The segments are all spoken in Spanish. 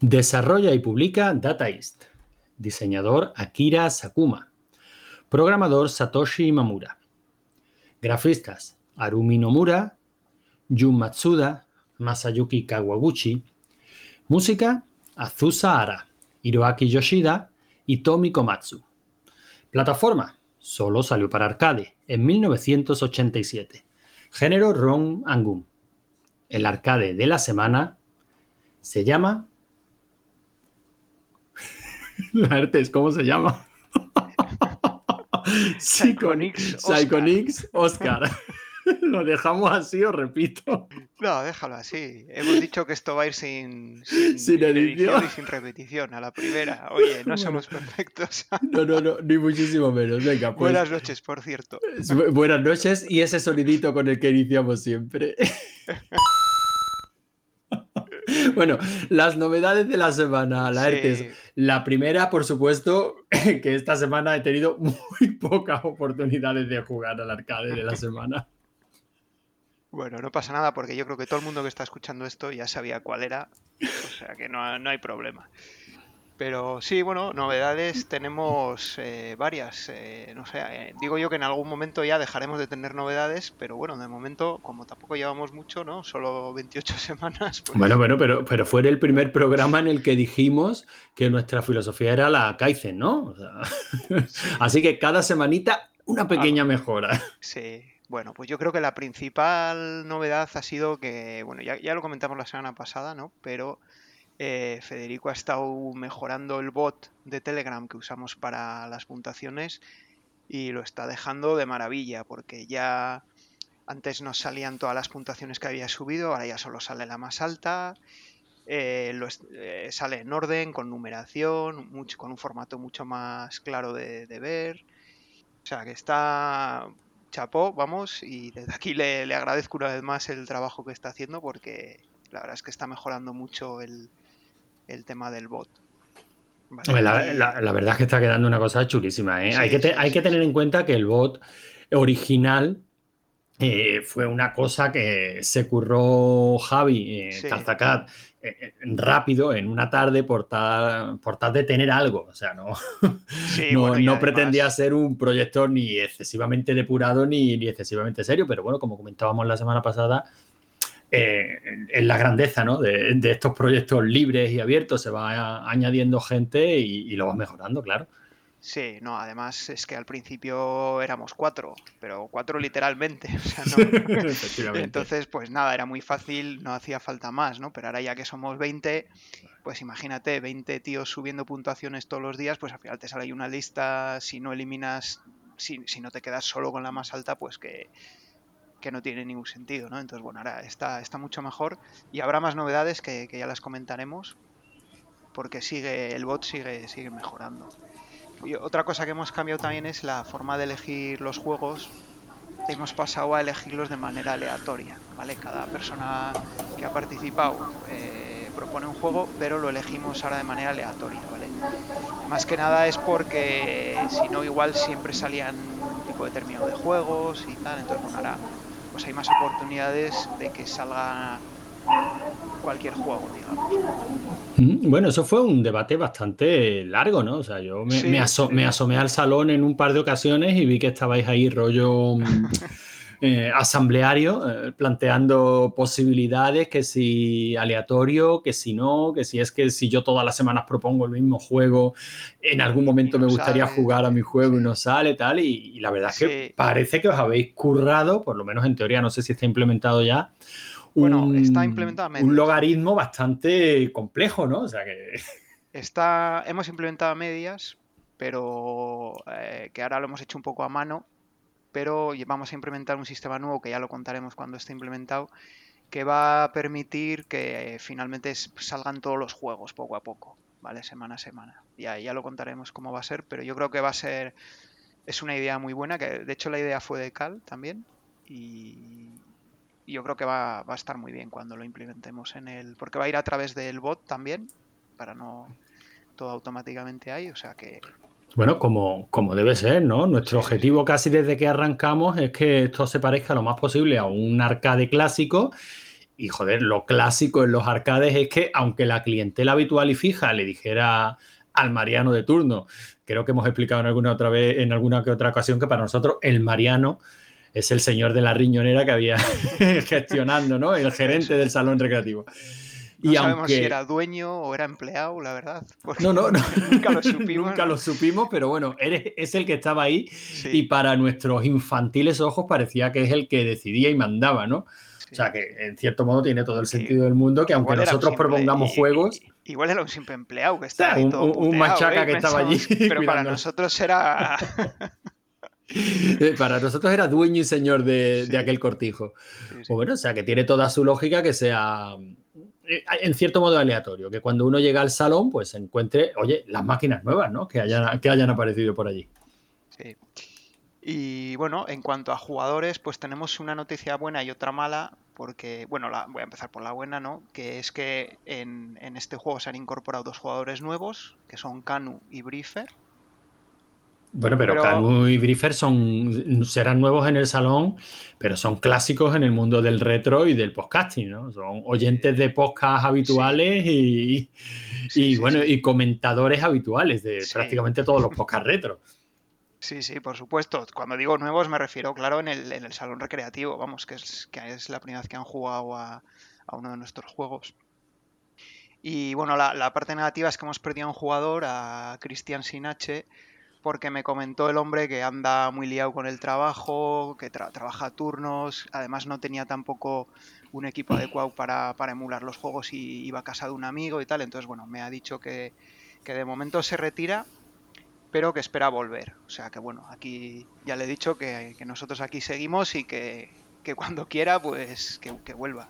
Desarrolla y publica Data East. Diseñador Akira Sakuma. Programador Satoshi Mamura. Grafistas Arumi Nomura, Jun Matsuda, Masayuki Kawaguchi. Música Azusa Ara, Hiroaki Yoshida y Tomi Komatsu. Plataforma solo salió para arcade en 1987. Género Ron Angum. El arcade de la semana se llama Artes, ¿cómo se llama? Psychonix Psychonix Oscar. ¿Lo dejamos así o repito? No, déjalo así. Hemos dicho que esto va a ir sin, sin, edición y sin repetición a la primera. Oye, no somos perfectos. No, no, no, ni muchísimo menos. Venga, pues. Buenas noches, por cierto. Buenas noches y ese sonidito con el que iniciamos siempre. Bueno, las novedades de la semana, la La primera, por supuesto, que esta semana he tenido muy pocas oportunidades de jugar al arcade de la semana. Bueno, no pasa nada porque yo creo que todo el mundo que está escuchando esto ya sabía cuál era, o sea que no, no hay problema. Pero sí, bueno, novedades tenemos eh, varias. Eh, no sé, eh, digo yo que en algún momento ya dejaremos de tener novedades, pero bueno, de momento, como tampoco llevamos mucho, ¿no? Solo 28 semanas. Pues bueno, bueno, pero, pero fue el primer programa en el que dijimos que nuestra filosofía era la Kaizen, ¿no? Así que cada semanita una pequeña mejora. Sí, bueno, pues yo creo que la principal novedad ha sido que, bueno, ya, ya lo comentamos la semana pasada, ¿no? Pero eh, Federico ha estado mejorando el bot de Telegram que usamos para las puntuaciones y lo está dejando de maravilla porque ya antes nos salían todas las puntuaciones que había subido, ahora ya solo sale la más alta. Eh, eh, sale en orden, con numeración, con un formato mucho más claro de, ver. O sea que está chapó, vamos, y desde aquí le, le, agradezco una vez más el trabajo que está haciendo porque la verdad es que está mejorando mucho el, el tema del bot. La, verdad es que está quedando una cosa chulísima. ¿eh? hay, que hay que tener en cuenta que el bot original eh, fue una cosa que se curró Javi eh, eh, rápido en una tarde por tal, por tal de tener algo. O sea, no, no, pretendía ser un proyecto ni excesivamente depurado ni, ni excesivamente serio, pero bueno, como comentábamos la semana pasada, eh, en la grandeza ¿no? de, estos proyectos libres y abiertos. Se va añadiendo gente y, lo va mejorando, claro. Sí, no, además es que al principio éramos cuatro, pero cuatro literalmente. Entonces, pues nada, era muy fácil, no hacía falta más, ¿no? Pero ahora ya que somos 20, pues imagínate, 20 tíos subiendo puntuaciones todos los días, pues al final te sale ahí una lista, si no eliminas, si, si no te quedas solo con la más alta, pues que, que no tiene ningún sentido, ¿no? Entonces, bueno, ahora está, está mucho mejor y habrá más novedades que, ya las comentaremos porque sigue el bot sigue, sigue mejorando. Y otra cosa que hemos cambiado también es la forma de elegir los juegos. Hemos pasado a elegirlos de manera aleatoria, ¿vale? Cada persona que ha participado eh, propone un juego, pero lo elegimos ahora de manera aleatoria, ¿vale? Más que nada es porque si no igual siempre salían un tipo determinado de juegos y tal, entonces bueno, ahora pues hay más oportunidades de que salga cualquier juego, digamos. Mm, bueno, eso fue un debate bastante largo, ¿no? O sea, yo me, asomé al salón en un par de ocasiones y vi que estabais ahí rollo mm, eh, asambleario, eh, planteando posibilidades, que si aleatorio, que si no, que si es que si yo todas las semanas propongo el mismo juego, en algún momento me gustaría jugar a mi juego y no sale, tal, y, la verdad es que parece que os habéis currado, por lo menos en teoría, no sé si está implementado ya. Un, está implementado un logaritmo bastante complejo, ¿no? O sea que... Está, hemos implementado medias, pero eh, que ahora lo hemos hecho un poco a mano pero vamos a implementar un sistema nuevo que ya lo contaremos cuando esté implementado, que va a permitir que finalmente salgan todos los juegos poco a poco, ¿vale? Semana a semana. Ya, ya lo contaremos cómo va a ser, pero yo creo que va a ser, es una idea muy buena, que de hecho la idea fue de Cal también, y, yo creo que va, va, a estar muy bien cuando lo implementemos en el, porque va a ir a través del bot también, para no todo automáticamente ahí, o sea que bueno, como, como debe ser, ¿no? Nuestro objetivo casi desde que arrancamos es que esto se parezca lo más posible a un arcade clásico Y joder, lo clásico en los arcades es que aunque la clientela habitual y fija le dijera al Mariano de turno, creo que hemos explicado en alguna otra vez, en alguna que otra ocasión, que para nosotros el Mariano es el señor de la riñonera que había gestionando, ¿no? El gerente del salón recreativo. No y sabemos si era dueño o era empleado, la verdad. No, no, no. nunca lo supimos. nunca lo supimos, pero bueno, eres, es el que estaba ahí y para nuestros infantiles ojos parecía que es el que decidía y mandaba, ¿no? O sea que en cierto modo tiene todo el sentido del mundo que aunque nosotros propongamos juegos... Igual era un simple empleado que estaba ahí un, todo un machaca ¿eh? que estaba allí. Pero para nosotros era... Eh, para nosotros era dueño y señor de, aquel cortijo. Pues bueno, o sea que tiene toda su lógica que sea en cierto modo aleatorio, que cuando uno llega al salón, pues encuentre, oye, las máquinas nuevas, ¿no? Que hayan, que hayan aparecido por allí. Sí. Y bueno, en cuanto a jugadores, pues tenemos una noticia buena y otra mala, porque, bueno, la, voy a empezar por la buena, ¿no? Que es que en, en este juego se han incorporado dos jugadores nuevos, que son Kanu y Briefer. Bueno, pero, Canu y Briefer son, serán nuevos en el salón, pero son clásicos en el mundo del retro y del podcasting, ¿no? Son oyentes de podcast habituales y, bueno, y comentadores habituales de prácticamente todos los podcasts retro. Sí, sí, por supuesto. Cuando digo nuevos me refiero, claro, en el, en el salón recreativo, vamos, que es, que es la primera vez que han jugado a, uno de nuestros juegos. Y bueno, la, la, parte negativa es que hemos perdido a un jugador, a Cristian Sinache, porque me comentó el hombre que anda muy liado con el trabajo, que trabaja a turnos, además no tenía tampoco un equipo adecuado para, emular los juegos y iba a casa de un amigo y tal, entonces bueno, me ha dicho que, de momento se retira, pero que espera volver. O sea que bueno, aquí ya le he dicho que, nosotros aquí seguimos y que, cuando quiera, pues que, vuelva.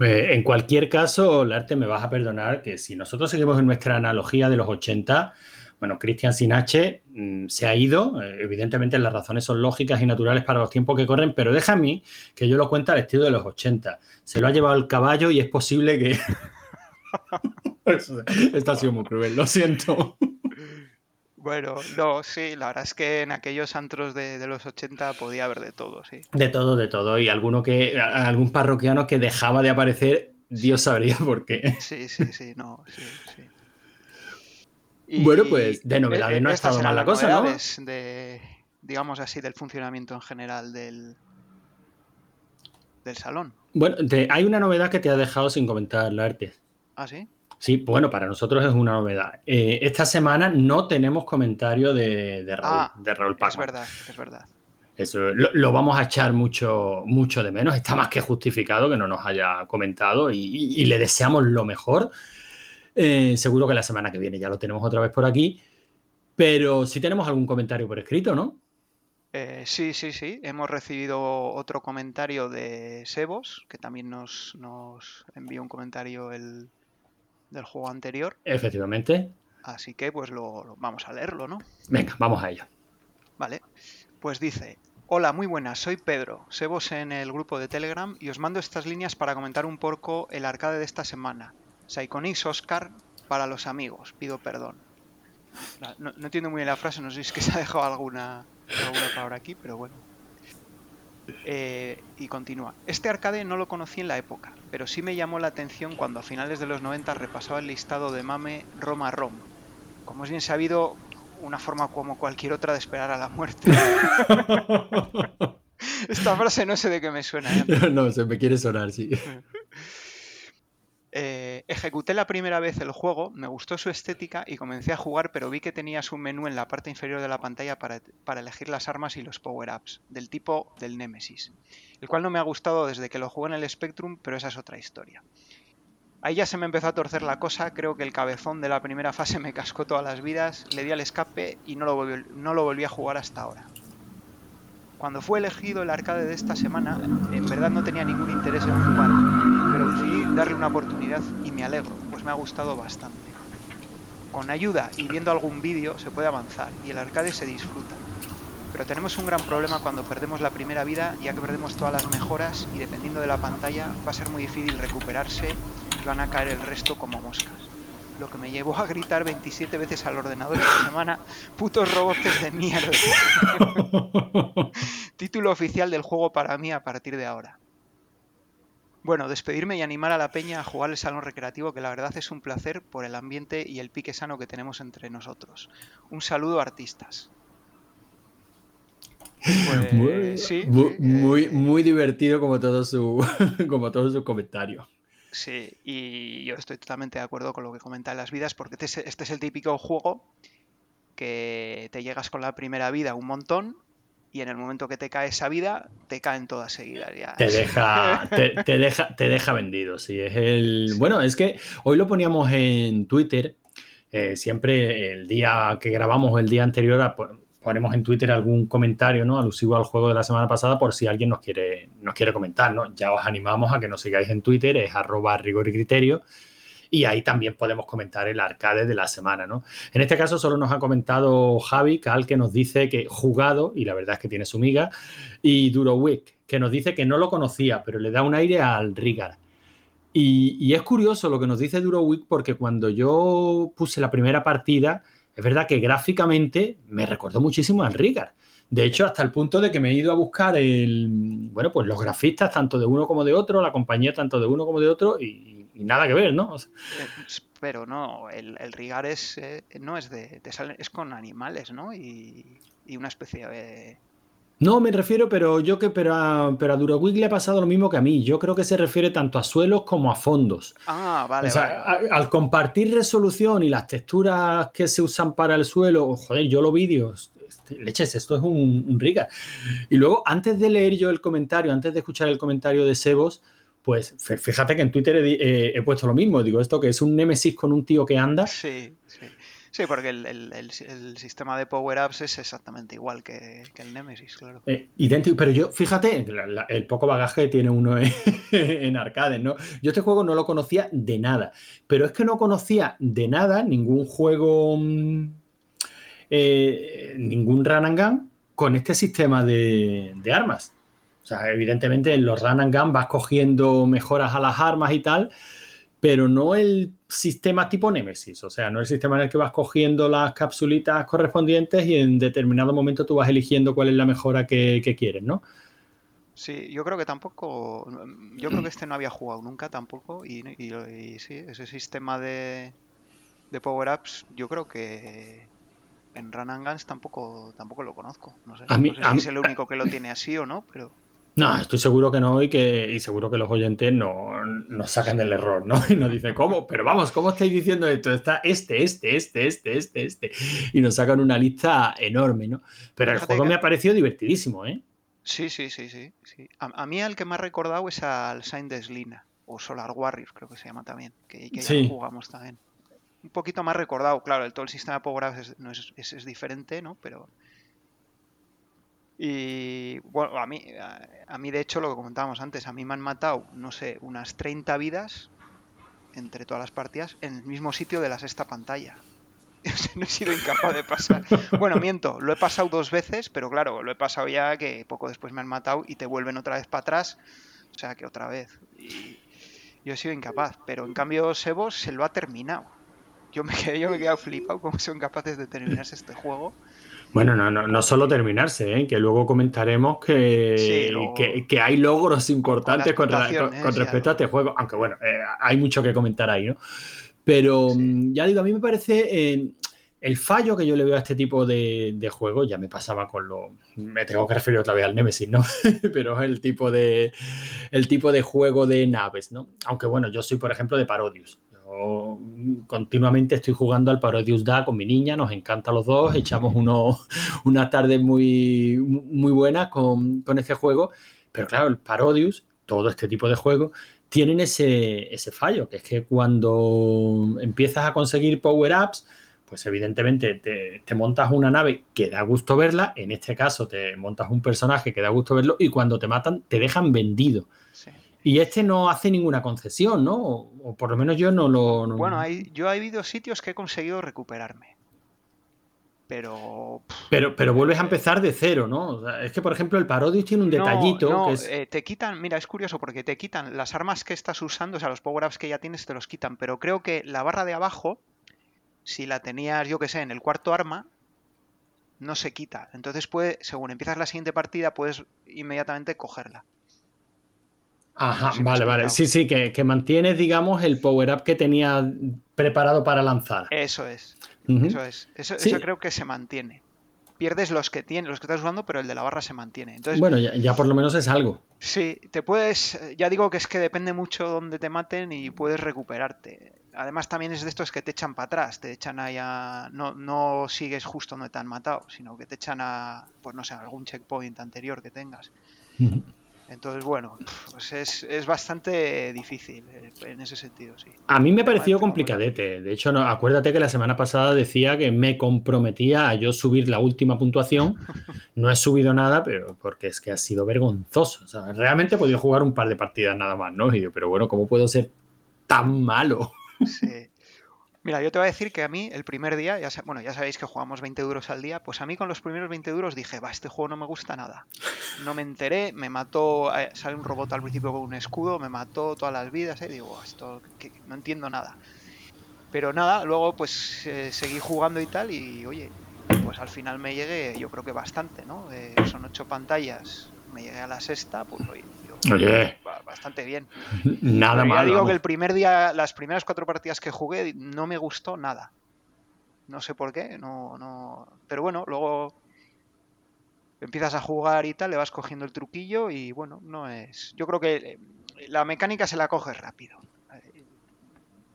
Eh, en cualquier caso, Larte, me vas a perdonar que si nosotros seguimos en nuestra analogía de los 80, bueno, Cristian Sinache mm, se ha ido, eh, evidentemente las razones son lógicas y naturales para los tiempos que corren, pero deja a mí que yo lo cuente al estilo de los 80. Se lo ha llevado el caballo y es posible que... Esto ha sido muy cruel, lo siento. Bueno, no, sí, la verdad es que en aquellos antros de, los 80 podía haber de todo, sí. De todo, de todo. Y alguno que, algún parroquiano que dejaba de aparecer, Dios sabría por qué. Sí, sí, sí, no, sí, sí bueno, pues de novedades no ha estado mal la cosa, ¿no? De, digamos así, del funcionamiento en general del, del salón. Bueno, hay una novedad que te ha dejado sin comentar, la. ¿Ah, sí? Sí, bueno, para nosotros es una novedad. Eh, esta semana no tenemos comentario de, de Raúl, ah, de Raúl Es verdad, es verdad. Eso lo, vamos a echar mucho, mucho de menos. Está más que justificado que no nos haya comentado y le deseamos lo mejor. Eh, seguro que la semana que viene ya lo tenemos otra vez por aquí. Pero sí tenemos algún comentario por escrito, ¿no? Eh, sí, sí, sí. Hemos recibido otro comentario de Sebos, que también nos, envió un comentario del juego anterior. Efectivamente. Así que pues lo, vamos a leerlo, ¿no? Venga, vamos a ello. Vale. Pues dice, Hola, muy buenas, soy Pedro, Sebos en el grupo de Telegram y os mando estas líneas para comentar un poco el arcade de esta semana. Psychonix Oscar para los amigos, pido perdón. No, entiendo muy bien la frase, no sé si es que se ha dejado alguna, alguna palabra aquí, pero bueno. Eh, y continúa. Este arcade no lo conocí en la época, pero sí me llamó la atención cuando a finales de los 90 repasaba el listado de Mame Roma Rom. Como es bien sabido, una forma como cualquier otra de esperar a la muerte. Esta frase no sé de qué me suena. ¿eh? No, se me quiere sonar, sí. Eh, ejecuté la primera vez el juego, me gustó su estética y comencé a jugar, pero vi que tenías un menú en la parte inferior de la pantalla para, elegir las armas y los power-ups, del tipo del Nemesis, el cual no me ha gustado desde que lo jugué en el Spectrum, pero esa es otra historia. Ahí ya se me empezó a torcer la cosa, creo que el cabezón de la primera fase me cascó todas las vidas, le di al escape y no lo, no lo volví a jugar hasta ahora. Cuando fue elegido el arcade de esta semana, en verdad no tenía ningún interés en jugar, darle una oportunidad y me alegro, pues me ha gustado bastante. Con ayuda y viendo algún vídeo se puede avanzar y el arcade se disfruta. Pero tenemos un gran problema cuando perdemos la primera vida, ya que perdemos todas las mejoras y dependiendo de la pantalla va a ser muy difícil recuperarse y van a caer el resto como moscas lo que me llevó a gritar 27 veces al ordenador esta semana, putos robots de mierda. Título oficial del juego para mí a partir de ahora. Bueno, despedirme y animar a la peña a jugar el salón recreativo, que la verdad es un placer por el ambiente y el pique sano que tenemos entre nosotros. Un saludo, artistas. Pues, muy, muy, eh, muy, divertido como todo su como todo su comentario. Sí, y yo estoy totalmente de acuerdo con lo que comenta en las vidas, porque este, este es el típico juego que te llegas con la primera vida un montón y en el momento que te cae esa vida, te caen todas seguidas. Ya. Te deja, te, deja, te deja vendido. Sí, es el. Bueno, es que hoy lo poníamos en Twitter. Eh, siempre el día que grabamos, el día anterior, ponemos en Twitter algún comentario ¿no? alusivo al juego de la semana pasada por si alguien nos quiere, nos quiere comentar. ¿no? Ya os animamos a que nos sigáis en Twitter, es arroba rigor y criterio y ahí también podemos comentar el arcade de la semana, ¿no? En este caso solo nos ha comentado Javi Cal que nos dice que jugado, y la verdad es que tiene su miga, y Durowick, que nos dice que no lo conocía, pero le da un aire al Rigar. Y, es curioso lo que nos dice Durowick porque cuando yo puse la primera partida, es verdad que gráficamente me recordó muchísimo al Rigar. De hecho, hasta el punto de que me he ido a buscar el, bueno, pues los grafistas, tanto de uno como de otro, la compañía tanto de uno como de otro, y, y nada que ver, ¿no? Pero no, el, Rigar es, eh, no es de, es con animales, ¿no? Y, una especie de... No, me refiero, pero yo que pero a, pero a le ha pasado lo mismo que a mí. Yo creo que se refiere tanto a suelos como a fondos. Ah, vale. O sea, al compartir resolución y las texturas que se usan para el suelo, joder, yo lo vídeos, este, leches, esto es un, un Rigar. Y luego, antes de leer yo el comentario, antes de escuchar el comentario de Sebos, pues fíjate que en Twitter he, puesto lo mismo. Digo, esto que es un Nemesis con un tío que anda. Sí, sí. Sí, porque el, sistema de power-ups es exactamente igual que, el Nemesis, claro. Eh, idéntico, pero yo, fíjate, el poco bagaje que tiene uno en, arcades, ¿no? Yo este juego no lo conocía de nada, pero es que no conocía de nada ningún juego, mm, eh, ningún run and gun con este sistema de armas. O sea, evidentemente en los run and gun vas cogiendo mejoras a las armas y tal, pero no el sistema tipo Nemesis, o sea, no el sistema en el que vas cogiendo las capsulitas correspondientes y en determinado momento tú vas eligiendo cuál es la mejora que, quieres, ¿no? Sí, yo creo que tampoco, yo creo que este no había jugado nunca tampoco y, sí, ese sistema de, de power-ups yo creo que en Run and Guns tampoco, tampoco lo conozco. No sé, a mí, si es el único que lo tiene así o no, pero... No, estoy seguro que no y que y seguro que los oyentes no nos sacan del error, ¿no? Y nos dicen, ¿cómo? Pero vamos, ¿cómo estáis diciendo esto? Está este, este, este, este, este, este. Y nos sacan una lista enorme, ¿no? Pero el juego me ha parecido divertidísimo, ¿eh? Sí, sí, sí, sí. sí. A, mí el que ha recordado es al Saint Slina, o Solar Warriors, creo que se llama también, que, ya jugamos también. Un poquito más recordado, claro, el, todo el sistema de Power no es, es diferente, ¿no? Pero y bueno, a mí, a, mí de hecho lo que comentábamos antes, a mí me han matado, no sé, unas 30 vidas entre todas las partidas en el mismo sitio de la sexta pantalla. no he sido incapaz de pasar. Bueno, miento, lo he pasado dos veces, pero claro, lo he pasado ya que poco después me han matado y te vuelven otra vez para atrás. O sea que otra vez. Yo he sido incapaz, pero en cambio Sebos se lo ha terminado. Yo me, quedé, yo me he quedado flipado cómo son capaces de terminarse este juego. Bueno, no, no, no solo terminarse, ¿eh? que luego comentaremos que, que, hay logros importantes con, respecto a este juego, aunque bueno, eh, hay mucho que comentar ahí, ¿no? Pero mm, ya digo, a mí me parece eh, el fallo que yo le veo a este tipo de, de juegos, ya me pasaba con lo, me tengo que referir otra vez al Nemesis, ¿no? Pero es el tipo de, el tipo de juego de naves, ¿no? Aunque bueno, yo soy, por ejemplo, de Parodius continuamente estoy jugando al Parodius Da con mi niña, nos encanta los dos, echamos uno, una tarde muy, muy buena con, con este juego, pero claro, el Parodius, todo este tipo de juegos, tienen ese, ese fallo, que es que cuando empiezas a conseguir power-ups, pues evidentemente te, te, montas una nave que da gusto verla, en este caso te montas un personaje que da gusto verlo y cuando te matan te dejan vendido. Y este no hace ninguna concesión, ¿no? O, por lo menos yo no lo... Bueno, hay, yo he habido sitios que he conseguido recuperarme. Pero... Pero, pero vuelves a empezar de cero, ¿no? es que, por ejemplo, el Parodius tiene un detallito no, que es... Eh, te quitan, mira, es curioso porque te quitan las armas que estás usando, o sea, los power-ups que ya tienes te los quitan, pero creo que la barra de abajo, si la tenías, yo que sé, en el cuarto arma, no se quita. Entonces, puede, según empiezas la siguiente partida, puedes inmediatamente cogerla. Ajá, vale, vale. Sí, sí, que, que mantienes, digamos, el power-up que tenía preparado para lanzar. Eso es. Eso es. Eso, eso, creo que se mantiene. Pierdes los que tienes, los que estás usando, pero el de la barra se mantiene. Entonces, bueno, ya, ya, por lo menos es algo. Sí, te puedes. Ya digo que es que depende mucho dónde te maten y puedes recuperarte. Además, también es de estos que te echan para atrás, te echan ahí a. No, no sigues justo donde te han matado, sino que te echan a. Pues no sé, algún checkpoint anterior que tengas. Entonces, bueno, pues es, bastante difícil eh, en ese sentido, sí. A mí me pareció complicadete. De hecho, no, acuérdate que la semana pasada decía que me comprometía a yo subir la última puntuación. No he subido nada, pero porque es que ha sido vergonzoso. O sea, realmente he podido jugar un par de partidas nada más, ¿no? pero bueno, ¿cómo puedo ser tan malo? Sí. Mira, yo te voy a decir que a mí el primer día, ya, bueno, ya sabéis que jugamos 20 euros al día, pues a mí con los primeros 20 euros dije, va, este juego no me gusta nada. No me enteré, me mató, eh, sale un robot al principio con un escudo, me mató todas las vidas, y eh, digo, esto no entiendo nada. Pero nada, luego pues eh, seguí jugando y tal, y oye, pues al final me llegué, yo creo que bastante, ¿no? son ocho pantallas, me llegué a la sexta, pues oye, Oye. Bastante bien. Nada más. Ya digo que el primer día, las primeras cuatro partidas que jugué, no me gustó nada. No sé por qué, no, no. Pero bueno, luego empiezas a jugar y tal, le vas cogiendo el truquillo y bueno, no es. Yo creo que eh, la mecánica se la coges rápido.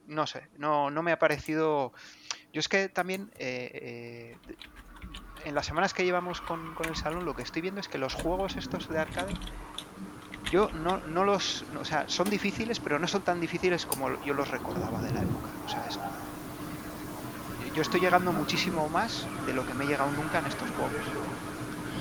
No sé, no, no me ha parecido. Yo es que también eh, eh, en las semanas que llevamos con, con, el salón lo que estoy viendo es que los juegos estos de arcade yo no, no los. O sea, son difíciles, pero no son tan difíciles como yo los recordaba de la época. O sea, es, yo estoy llegando muchísimo más de lo que me he llegado nunca en estos juegos.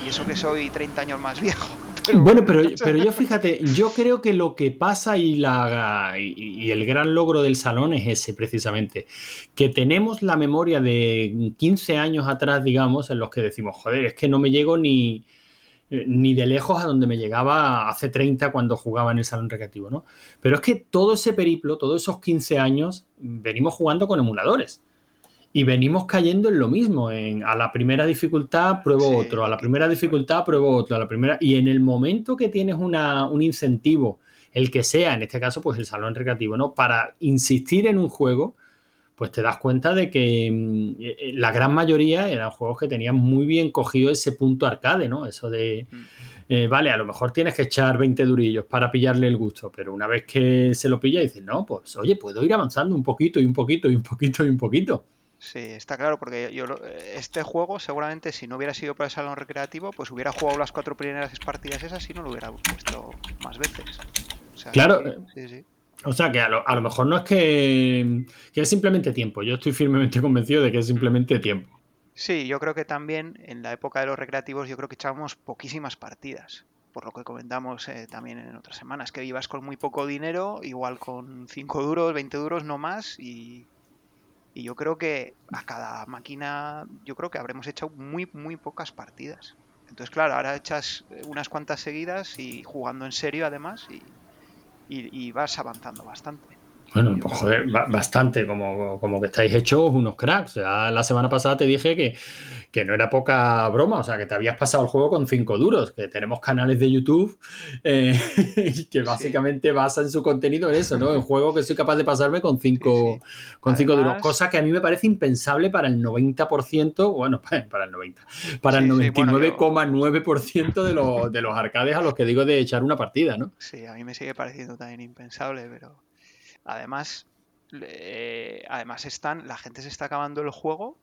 Y eso que soy 30 años más viejo. Bueno, pero, pero yo fíjate, yo creo que lo que pasa y, la, y, el gran logro del salón es ese precisamente, que tenemos la memoria de 15 años atrás, digamos, en los que decimos, joder, es que no me llego ni, eh, ni de lejos a donde me llegaba hace 30 cuando jugaba en el salón recreativo, ¿no? Pero es que todo ese periplo, todos esos 15 años, venimos jugando con emuladores. Y venimos cayendo en lo mismo, en a la primera dificultad pruebo otro, a la primera dificultad pruebo otro, a la primera... Y en el momento que tienes una, un incentivo, el que sea, en este caso, pues el salón recreativo, ¿no? Para insistir en un juego, pues te das cuenta de que mm, eh, eh, la gran mayoría eran juegos que tenían muy bien cogido ese punto arcade, ¿no? Eso de, mm. eh, vale, a lo mejor tienes que echar 20 durillos para pillarle el gusto, pero una vez que se lo pilla, dices, no, pues oye, puedo ir avanzando un poquito y un poquito y un poquito y un poquito. Sí, está claro, porque yo este juego seguramente si no hubiera sido para el salón recreativo, pues hubiera jugado las cuatro primeras partidas esas y no lo hubiera puesto más veces. claro, sí, sí. O sea que a lo, mejor no es que, es simplemente tiempo. Yo estoy firmemente convencido de que es simplemente tiempo. Sí, yo creo que también en la época de los recreativos yo creo que echábamos poquísimas partidas. Por lo que comentamos eh, también en otras semanas, que ibas con muy poco dinero, igual con 5 duros, 20 duros, no más, y, y yo creo que a cada máquina, yo creo que habremos hecho muy, muy pocas partidas. Entonces, claro, ahora echas unas cuantas seguidas y jugando en serio además, y, y, vas avanzando bastante. Bueno, pues joder, bastante, como, como que estáis hechos unos cracks. la semana pasada te dije que, que no era poca broma, o sea, que te habías pasado el juego con cinco duros, que tenemos canales de YouTube eh, que básicamente basan su contenido en eso, ¿no? En juego que soy capaz de pasarme con cinco, con cinco duros, cosa que a mí me parece impensable para el 90%, bueno, para el 90, para el 99,9% de, los, de los arcades a los que digo de echar una partida, ¿no? Sí, a mí me sigue pareciendo también impensable, pero además, además están, la gente se está acabando el juego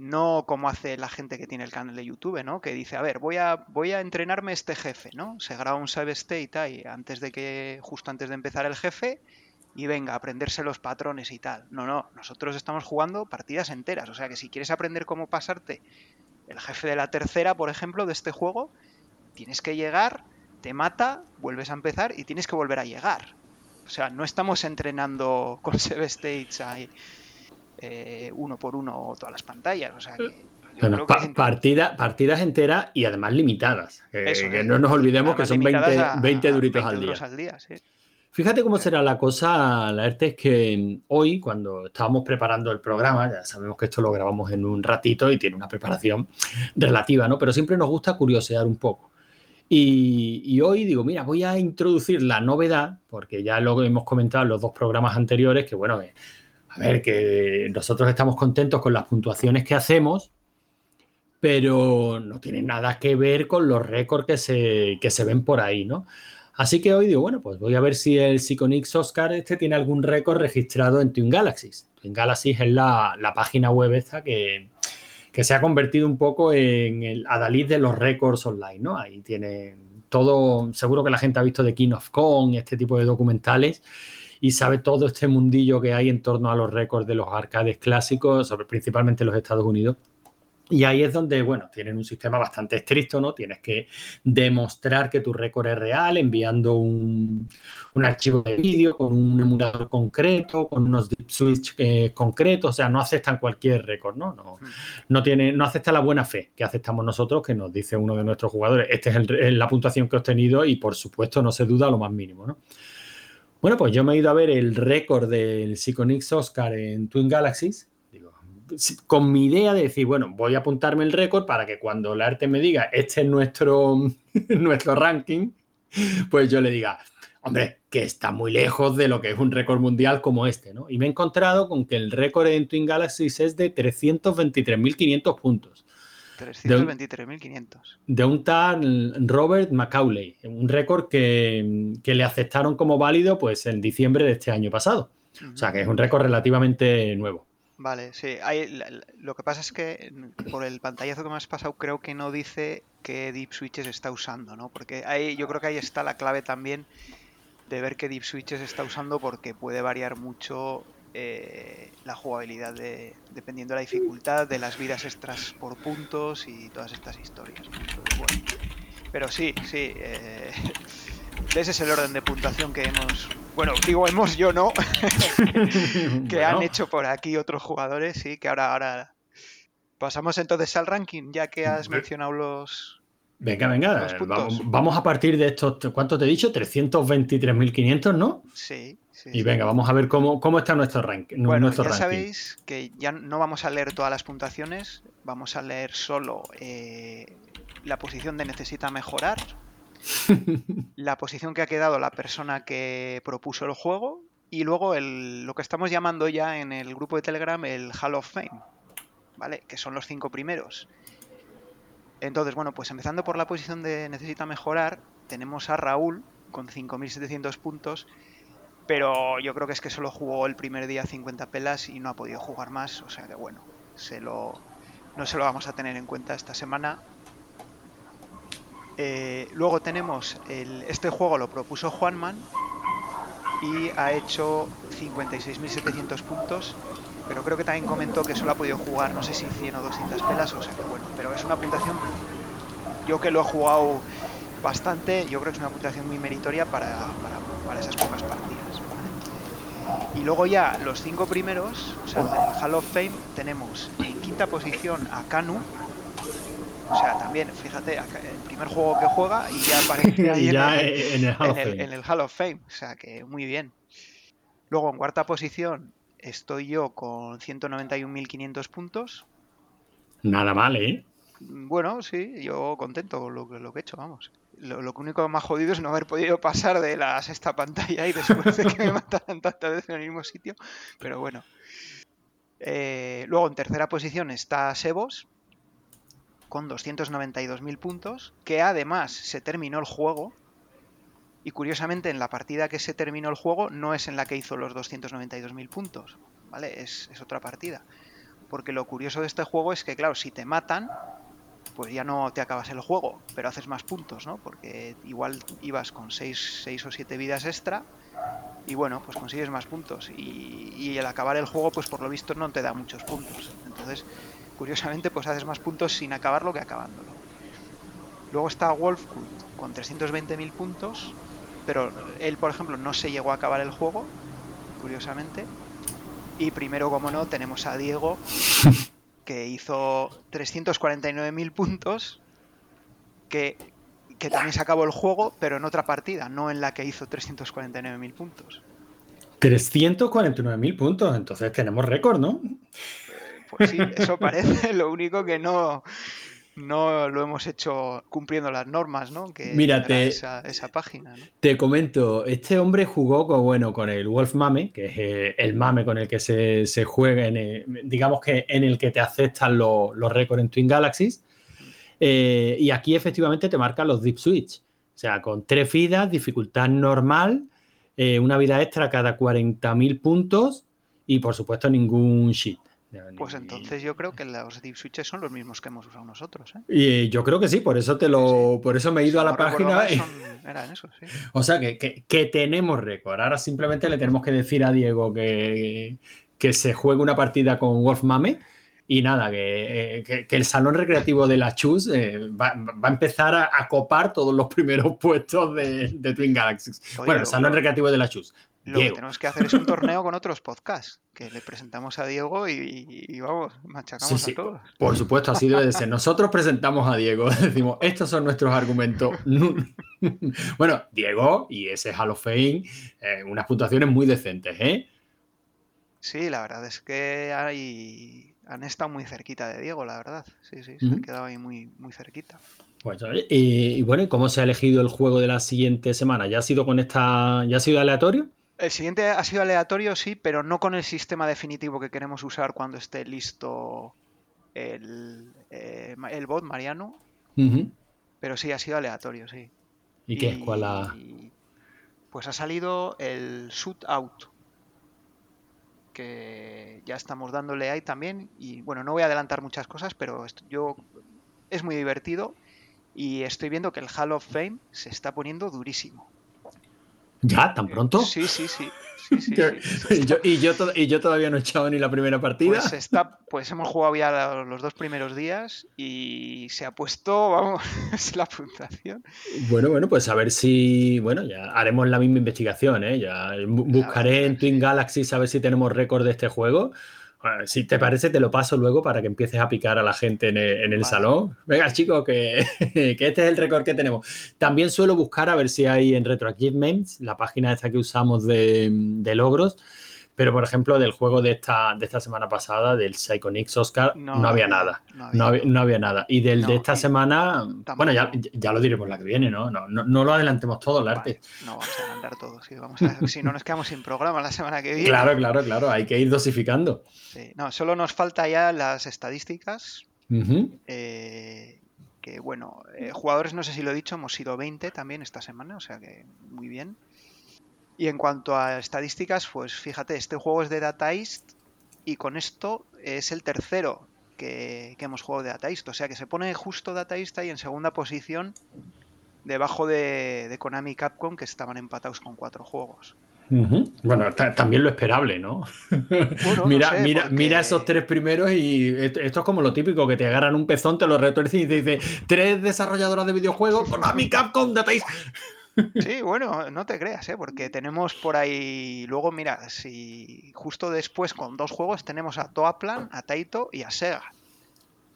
no como hace la gente que tiene el canal de YouTube, ¿no? Que dice, a ver, voy a, voy a entrenarme este jefe, ¿no? Se graba un save state ahí antes de que, justo antes de empezar el jefe, y venga, aprenderse los patrones y tal. No, no, nosotros estamos jugando partidas enteras. O sea que si quieres aprender cómo pasarte el jefe de la tercera, por ejemplo, de este juego, tienes que llegar, te mata, vuelves a empezar y tienes que volver a llegar. O sea, no estamos entrenando con save states ahí eh, uno por uno todas las pantallas. O sea partida, partidas enteras y además limitadas. que no nos olvidemos que son 20, duritos al día. Fíjate cómo será la cosa, la ERTE, es que hoy, cuando estábamos preparando el programa, ya sabemos que esto lo grabamos en un ratito y tiene una preparación relativa, ¿no? Pero siempre nos gusta curiosear un poco. Y, hoy digo, mira, voy a introducir la novedad, porque ya lo hemos comentado en los dos programas anteriores, que bueno, eh, a ver, que nosotros estamos contentos con las puntuaciones que hacemos, pero no tiene nada que ver con los récords que se, que se ven por ahí, ¿no? Así que hoy digo, bueno, pues voy a ver si el Psychonix Oscar este tiene algún récord registrado en Twin Galaxies. Twin Galaxies es la, la página web esta que, que se ha convertido un poco en el adalid de los récords online, ¿no? Ahí tiene todo, seguro que la gente ha visto de King of Kong, este tipo de documentales, y sabe todo este mundillo que hay en torno a los récords de los arcades clásicos, sobre, principalmente en los Estados Unidos. Y ahí es donde, bueno, tienen un sistema bastante estricto, ¿no? Tienes que demostrar que tu récord es real enviando un, archivo de vídeo con un emulador concreto, con unos deep switch eh, concretos, o sea, no aceptan cualquier récord, ¿no? No, hmm. no, tiene, no acepta la buena fe que aceptamos nosotros, que nos dice uno de nuestros jugadores, esta es la puntuación que he obtenido y por supuesto no se duda lo más mínimo, ¿no? Bueno, pues yo me he ido a ver el récord del Psychonix Oscar en Twin Galaxies con mi idea de decir, bueno, voy a apuntarme el récord para que cuando la arte me diga, este es nuestro, nuestro ranking, pues yo le diga, hombre, que está muy lejos de lo que es un récord mundial como este, ¿no? Y me he encontrado con que el récord en Twin Galaxies es de 323.500 puntos. 323.500. De, un tal Robert Macaulay, un récord que, que, le aceptaron como válido pues en diciembre de este año pasado. O sea que es un récord relativamente nuevo. Vale, sí. lo que pasa es que por el pantallazo que me has pasado creo que no dice qué Deep Switches está usando, ¿no? Porque ahí, yo creo que ahí está la clave también de ver qué Deep Switches está usando porque puede variar mucho eh, la jugabilidad de, dependiendo de la dificultad, de las vidas extras por puntos y todas estas historias. Pero sí, sí. Eh, ese es el orden de puntuación que hemos bueno, digo hemos yo no, que han hecho por aquí otros jugadores, sí, que ahora, ahora pasamos entonces al ranking, ya que has mencionado los... Venga, venga, vamos, a partir de estos, ¿cuánto te he dicho? 323.500, ¿no? Sí. Sí, y venga, vamos a ver cómo, cómo está nuestro, ranking. bueno, ya sabéis que ya no vamos a leer todas las puntuaciones, vamos a leer solo eh, la posición de necesita mejorar, la posición que ha quedado la persona que propuso el juego y luego el, lo que estamos llamando ya en el grupo de Telegram el Hall of Fame, ¿vale? Que son los cinco primeros. Entonces, bueno, pues empezando por la posición de necesita mejorar, tenemos a Raúl con 5.700 puntos, pero yo creo que es que solo jugó el primer día 50 pelas y no ha podido jugar más, o sea que bueno, se lo, no se lo vamos a tener en cuenta esta semana eh, luego tenemos este juego lo propuso Juanman y ha hecho 56.700 puntos, pero creo que también comentó que solo ha podido jugar no sé si 100 o 200 pelas, o sea que bueno, pero es una puntuación, yo que lo he jugado bastante, yo creo que es una puntuación muy meritoria para, esas pocas partidas. Y luego ya los cinco primeros, o sea, en el Hall of Fame tenemos en quinta posición a Kanu o sea, también, fíjate, el primer juego que juega y ya aparece ahí en, el, Hall of Fame. O sea, que muy bien. Luego, en cuarta posición, estoy yo con 191.500 puntos. Nada mal, ¿eh? Bueno, sí, yo contento con lo, lo que he hecho, vamos. Lo, lo, único más jodido es no haber podido pasar de la sexta pantalla y después de que me mataran tantas veces en el mismo sitio. Pero bueno. Eh, luego en tercera posición está Sebos, con 292.000 puntos, que además se terminó el juego. Y curiosamente en la partida que se terminó el juego no es en la que hizo los 292.000 puntos, ¿vale? Es, es otra partida. Porque lo curioso de este juego es que, claro, si te matan, pues ya no te acabas el juego, pero haces más puntos, ¿no? Porque igual ibas con 6, 6 o 7 vidas extra y bueno, pues consigues más puntos. Y, y, el acabar el juego, pues por lo visto no te da muchos puntos. Entonces, curiosamente, pues haces más puntos sin acabarlo que acabándolo. Luego está Wolfcut con 320.000 puntos, pero él, por ejemplo, no se llegó a acabar el juego, curiosamente. Y primero, como no, tenemos a Diego, que hizo 349.000 puntos, que, que también se acabó el juego, pero en otra partida, no en la que hizo 349.000 puntos. 349.000 puntos, entonces tenemos récord, ¿no? Pues sí, eso parece. Lo único que no, no lo hemos hecho cumpliendo las normas, ¿no? Que Mira, esa, página. Te comento, este hombre jugó con, bueno, con el Wolf Mame, que es eh, el mame con el que se, juega, en digamos que en el que te aceptan los, récords en Twin Galaxies. Eh, y aquí efectivamente te marcan los Deep Switch. O sea, con tres vidas, dificultad normal, eh, una vida extra cada 40.000 puntos y por supuesto ningún shit. Pues entonces yo creo que los deep switches son los mismos que hemos usado nosotros. ¿eh? Y yo creo que sí, por eso te lo, por eso me he ido a la página. O sea que, tenemos récord. Ahora simplemente le tenemos que decir a Diego que, que se juegue una partida con Wolf Mame. Y nada, que, eh, el salón recreativo de la Chus eh, va, a empezar a, copar todos los primeros puestos de, Twin Galaxies. bueno, el salón recreativo de la Chus. Lo que tenemos que hacer es un torneo con otros podcasts, que le presentamos a Diego y, vamos, machacamos a todos. Por supuesto, así debe de ser. Nosotros presentamos a Diego, decimos, estos son nuestros argumentos. bueno, Diego y ese Hall of Fame, eh, unas puntuaciones muy decentes, ¿eh? Sí, la verdad es que hay, han estado muy cerquita de Diego, la verdad. Sí, sí, se han quedado ahí muy, muy cerquita. Pues, y, y, bueno, ¿cómo se ha elegido el juego de la siguiente semana? ¿Ya ha sido con esta, ya ha sido aleatorio? El siguiente ha sido aleatorio, sí, pero no con el sistema definitivo que queremos usar cuando esté listo el, eh, bot, Mariano. Pero sí, ha sido aleatorio, sí. ¿Y, qué? ¿Cuál ha...? Pues ha salido el Shoot Out. Que ya estamos dándole ahí también. Y bueno, no voy a adelantar muchas cosas, pero yo es muy divertido. Y estoy viendo que el Hall of Fame se está poniendo durísimo. ¿Ya? ¿Tan pronto? Sí, sí, sí. y, yo, y, yo, todavía no he echado ni la primera partida. Pues, está, pues hemos jugado ya los dos primeros días y se ha puesto, vamos, es la puntuación. Bueno, bueno, pues a ver si, bueno, ya haremos la misma investigación, ¿eh? Ya buscaré en Twin Galaxy a ver si tenemos récord de este juego si te parece, te lo paso luego para que empieces a picar a la gente en el, salón. Venga, chicos, que, este es el récord que tenemos. También suelo buscar a ver si hay en Retroachievements, la página esta que usamos de, de logros, pero, por ejemplo, del juego de esta, de esta semana pasada, del Psychonix Oscar, no, había nada. No había, nada. Y del de esta semana, bueno, ya, ya, lo diremos la que viene, ¿no? No, no, lo adelantemos todo, el arte. No vamos a adelantar todo. si no, nos quedamos sin programa la semana que viene. Claro, claro, claro. Hay que ir dosificando. no, solo nos falta ya las estadísticas. Eh, que bueno, eh, jugadores, no sé si lo he dicho, hemos sido 20 también esta semana, o sea que muy bien. Y en cuanto a estadísticas, pues fíjate, este juego es de Data East y con esto es el tercero que, hemos jugado de Data East. O sea que se pone justo Data East ahí en segunda posición debajo de, Konami y Capcom que estaban empatados con cuatro juegos. Bueno, también lo esperable, ¿no? mira, mira, mira esos tres primeros y esto, es como lo típico, que te agarran un pezón, te lo retuercen y te dice tres desarrolladoras de videojuegos, Konami, Capcom, Data East. Sí, bueno, no te creas, ¿eh? porque tenemos por ahí. Luego, mira, si justo después con dos juegos tenemos a Toaplan, a Taito y a Sega.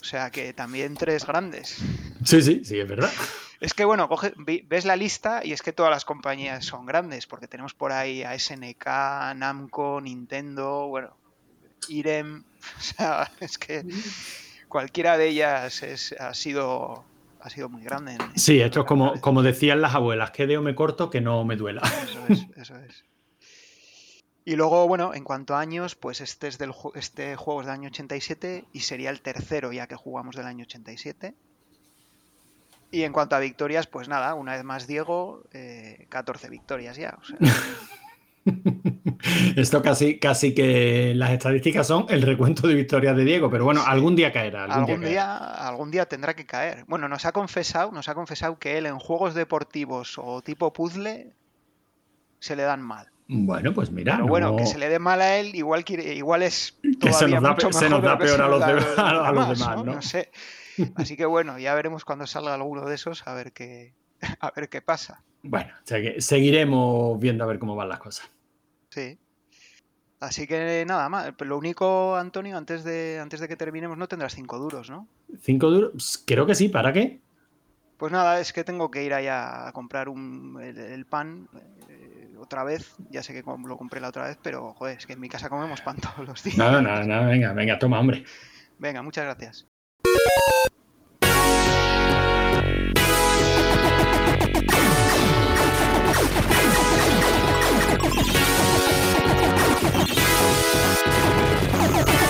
O sea que también tres grandes. Sí, sí, sí, es verdad. Es que bueno, ves la lista y es que todas las compañías son grandes, porque tenemos por ahí a SNK, Namco, Nintendo, bueno, Irem. O sea, es que cualquiera de ellas es, ha sido ha sido muy grande. sí, esto es como, como decían las abuelas, que deo me corto, que no me duela. Eso es, eso es. Y luego, bueno, en cuanto a años, pues este, es del, este juego es del año 87 y sería el tercero ya que jugamos del año 87. Y en cuanto a victorias, pues nada, una vez más Diego, 14 eh, victorias ya. O sea, Esto casi, casi que las estadísticas son el recuento de victorias de Diego, pero bueno, algún día caerá. Algún, día, algún día tendrá que caer. Bueno, nos ha confesado, nos ha confesado que él en juegos deportivos o tipo puzzle se le dan mal. Bueno, pues mira. Pero bueno, que se le dé mal a él, igual, igual es que se nos da, se nos da peor a los, demás, ¿no? sé. Así que bueno, ya veremos cuando salga alguno de esos a ver qué, a ver qué pasa. Bueno, seguiremos viendo a ver cómo van las cosas. Sí. Así que nada más. Lo único, Antonio, antes de, antes de que terminemos, no tendrás cinco duros, ¿no? ¿Cinco duros? Creo que sí. ¿Para qué? Pues nada, es que tengo que ir allá a comprar un, el, pan eh, otra vez. Ya sé que lo compré la otra vez, pero joder, es que en mi casa comemos pan todos los días. No, no, no, venga, venga, toma, hombre. Venga, muchas gracias. Oh, my God.